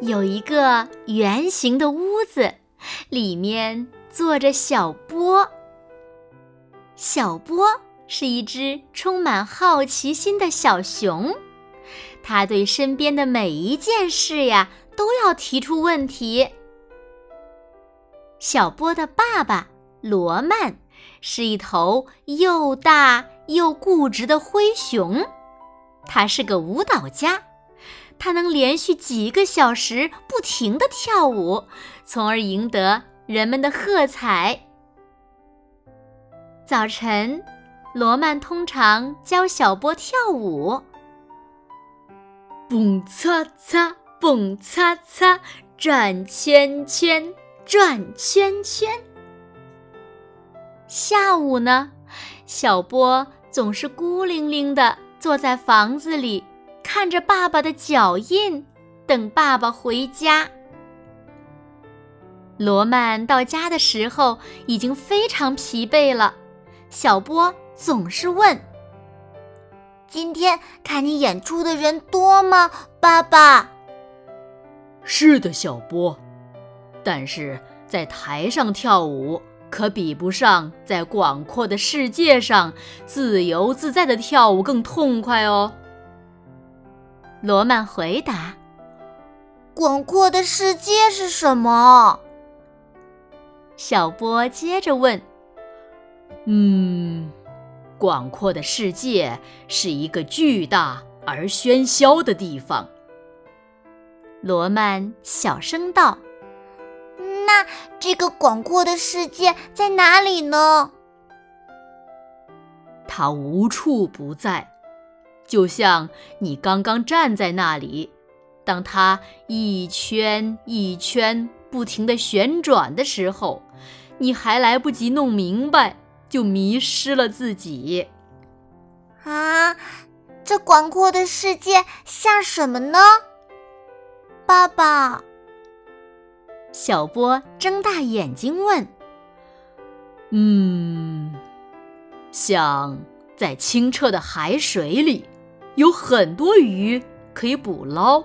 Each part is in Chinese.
有一个圆形的屋子，里面坐着小波。小波是一只充满好奇心的小熊，它对身边的每一件事呀都要提出问题。小波的爸爸罗曼是一头又大又固执的灰熊，他是个舞蹈家。他能连续几个小时不停地跳舞，从而赢得人们的喝彩。早晨，罗曼通常教小波跳舞，蹦擦擦，蹦擦擦，转圈圈，转圈圈。下午呢，小波总是孤零零地坐在房子里。看着爸爸的脚印，等爸爸回家。罗曼到家的时候已经非常疲惫了。小波总是问：“今天看你演出的人多吗，爸爸？”“是的，小波。但是在台上跳舞可比不上在广阔的世界上自由自在的跳舞更痛快哦。”罗曼回答：“广阔的世界是什么？”小波接着问：“嗯，广阔的世界是一个巨大而喧嚣的地方。”罗曼小声道：“那这个广阔的世界在哪里呢？”它无处不在。就像你刚刚站在那里，当它一圈一圈不停地旋转的时候，你还来不及弄明白，就迷失了自己。啊，这广阔的世界像什么呢？爸爸，小波睁大眼睛问：“嗯，像在清澈的海水里。”有很多鱼可以捕捞。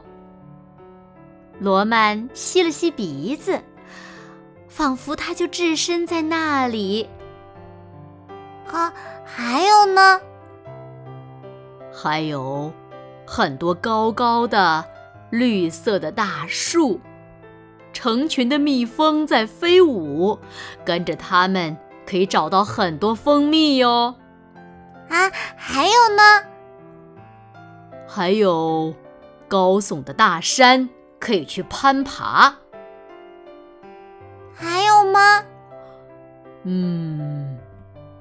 罗曼吸了吸鼻子，仿佛他就置身在那里。啊，还有呢？还有很多高高的绿色的大树，成群的蜜蜂在飞舞，跟着它们可以找到很多蜂蜜哟。啊，还有呢？还有高耸的大山可以去攀爬，还有吗？嗯，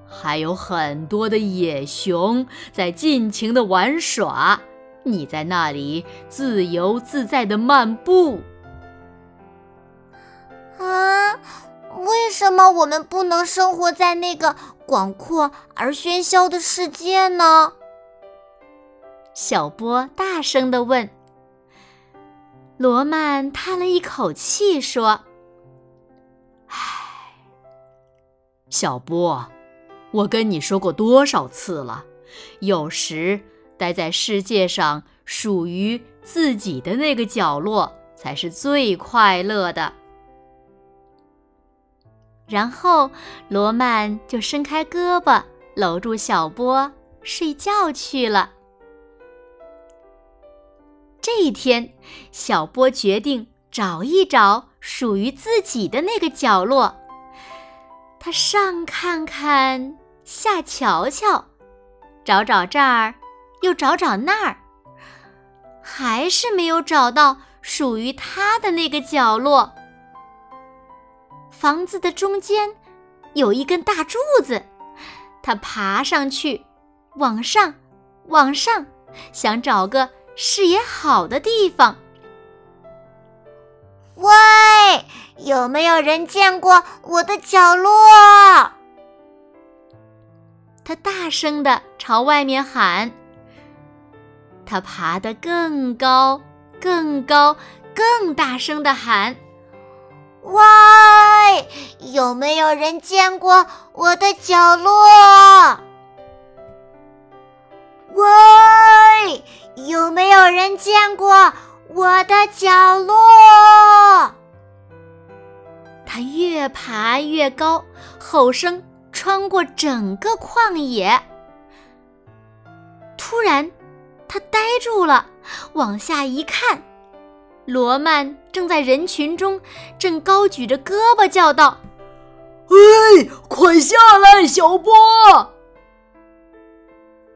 还有很多的野熊在尽情的玩耍，你在那里自由自在的漫步。啊，为什么我们不能生活在那个广阔而喧嚣的世界呢？小波大声地问：“罗曼叹了一口气说：‘唉，小波，我跟你说过多少次了，有时待在世界上属于自己的那个角落才是最快乐的。’然后罗曼就伸开胳膊搂住小波睡觉去了。”这一天，小波决定找一找属于自己的那个角落。他上看看，下瞧瞧，找找这儿，又找找那儿，还是没有找到属于他的那个角落。房子的中间有一根大柱子，他爬上去，往上往上，想找个视野好的地方。喂，有没有人见过我的角落？他大声的朝外面喊。他爬得更高，更高，更大声的喊：“喂，有没有人见过我的角落？喂，有没有人见过我的角落？”他越爬越高，吼声穿过整个旷野。突然。他呆住了，往下一看，罗曼正在人群中，正高举着胳膊叫道：“哎，快下来，小波！”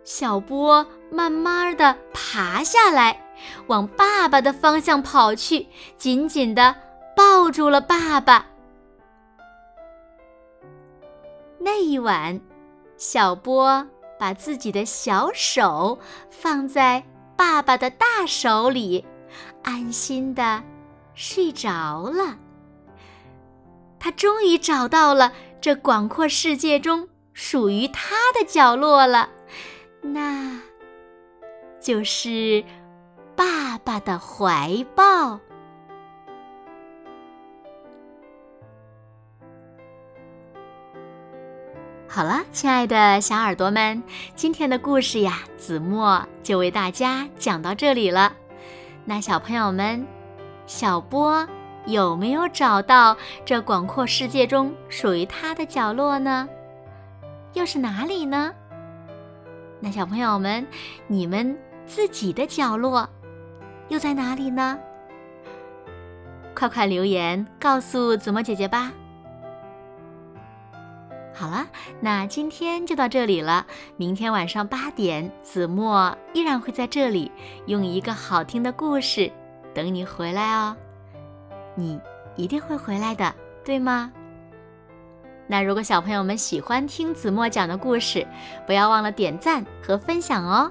小波慢慢的爬下来，往爸爸的方向跑去，紧紧的抱住了爸爸。那一晚，小波。把自己的小手放在爸爸的大手里，安心的睡着了。他终于找到了这广阔世界中属于他的角落了，那就是爸爸的怀抱。好了，亲爱的小耳朵们，今天的故事呀，子墨就为大家讲到这里了。那小朋友们，小波有没有找到这广阔世界中属于他的角落呢？又是哪里呢？那小朋友们，你们自己的角落又在哪里呢？快快留言告诉子墨姐姐吧。好了，那今天就到这里了。明天晚上八点，子墨依然会在这里，用一个好听的故事等你回来哦。你一定会回来的，对吗？那如果小朋友们喜欢听子墨讲的故事，不要忘了点赞和分享哦。